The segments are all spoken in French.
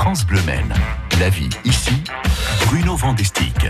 France Bleu Maine. La vie ici, Bruno Vandestick.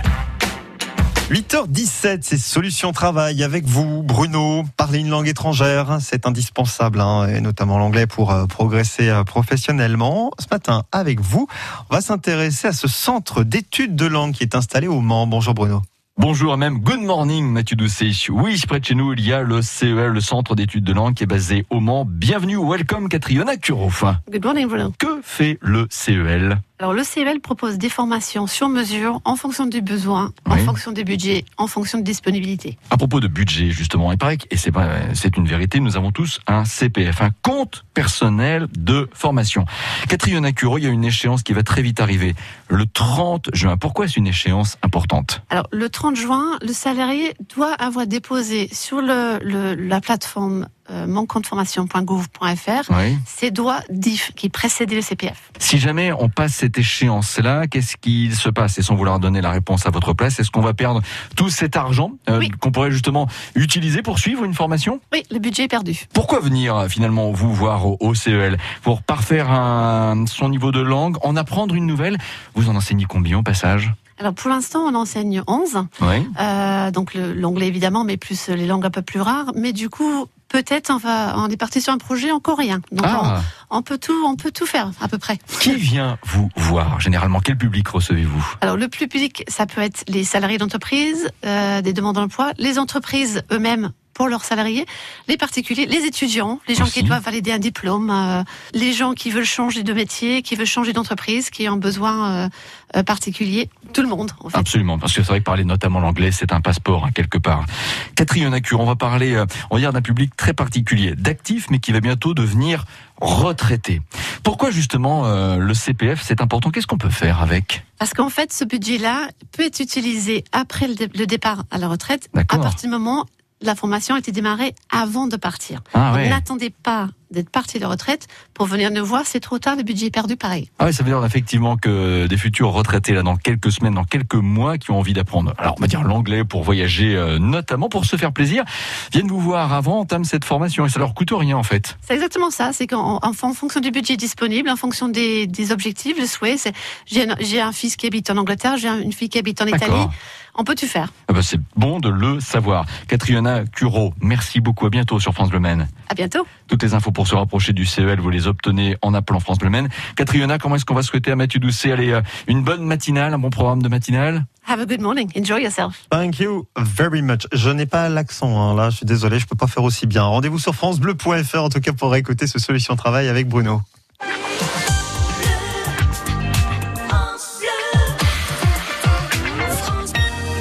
8h17, c'est Solution Travail avec vous, Bruno. Parler une langue étrangère, c'est indispensable, hein, et notamment l'anglais pour euh, progresser euh, professionnellement. Ce matin, avec vous, on va s'intéresser à ce centre d'études de langue qui est installé au Mans. Bonjour Bruno. Bonjour, même good morning Mathieu Doucet. Oui, près de chez nous, il y a le CEL, le Centre d'études de langue, qui est basé au Mans. Bienvenue, welcome Catriona Curoff. Good morning Bruno. Que fait le CEL Alors le CEL propose des formations sur mesure en fonction du besoin, en fonction du budget, en fonction de disponibilité. À propos de budget, justement, il paraît que, et c'est une vérité, nous avons tous un CPF, un compte personnel de formation. Catriona Curo, il y a une échéance qui va très vite arriver. Le 30 juin. Pourquoi est-ce une échéance importante? Alors le 30 juin, le salarié doit avoir déposé sur le, le- la plateforme euh, moncompteformation.gouv.fr Oui. ses droits DIF qui précédaient le CPF. Si jamais on passe cette échéance-là, qu'est-ce qui se passe? Et sans vouloir donner la réponse à votre place, est-ce qu'on va perdre tout cet argent euh, Oui. qu'on pourrait justement utiliser pour suivre une formation? Oui, le budget est perdu. Pourquoi venir euh, finalement vous voir au, au CEL Pour parfaire un- son niveau de langue, en apprendre une nouvelle? Vous en enseignez combien au passage? Alors pour l'instant, on enseigne 11, Oui. euh, donc l'anglais évidemment, mais plus les langues un peu plus rares. Mais du coup, peut-être on va, on est parti sur un projet en coréen. Donc Ah, on, on peut tout, on peut tout faire à peu près. qui vient vous voir Généralement, quel public recevez-vous Alors le plus public, ça peut être les salariés d'entreprise, euh, des demandes d'emploi, les entreprises eux-mêmes pour leurs salariés, les particuliers, les étudiants, les gens qui doivent valider un diplôme, euh, les gens qui veulent changer de métier, qui veulent changer d'entreprise, qui ont besoin euh, euh, particulier, tout le monde en fait. Absolument, parce que c'est vrai que parler notamment l'anglais, c'est un passeport hein, quelque part. Catherine Nacure, on va parler, euh, on dire d'un public très particulier, d'actifs, mais qui va bientôt devenir retraité. Pourquoi justement euh, le CPF c'est important? Qu'est-ce qu'on peut faire avec? Parce qu'en fait, ce budget-là peut être utilisé après le, dé- le départ à la retraite, à partir du moment la formation a été démarrée avant de partir. Ah ouais. N'attendez pas d'être parti de retraite pour venir nous voir, c'est trop tard, le budget est perdu pareil. Ah ouais, ça veut dire effectivement que des futurs retraités là dans quelques semaines, dans quelques mois, qui ont envie d'apprendre, alors on va dire l'anglais pour voyager, euh, notamment pour se faire plaisir, viennent vous voir avant, entament cette formation et ça leur coûte rien en fait. C'est exactement ça, c'est qu'en en, en fonction du budget disponible, en fonction des, des objectifs, le souhait, c'est j'ai un, fils qui habite en Angleterre, j'ai un- une fille qui habite en Italie, on peut tout faire. Ah bah, c'est bon de le savoir. Catriona Curo, merci beaucoup, à bientôt sur France Bleu Maine. À bientôt. Toutes les infos pour se rapprocher du CEL, vous les obtenez en appelant France Bleu Maine. Catriona, comment est-ce qu'on va souhaiter à Mathieu Doucet allez, euh, une bonne matinale, un bon programme de matinale? Have a good morning. Enjoy yourself. Thank you very much. Je n'ai pas l'accent, hein, là, je suis désolé, je peux pas faire aussi bien. Rendez-vous sur francebleu.fr en tout cas pour écouter ce Solution Travail avec Bruno.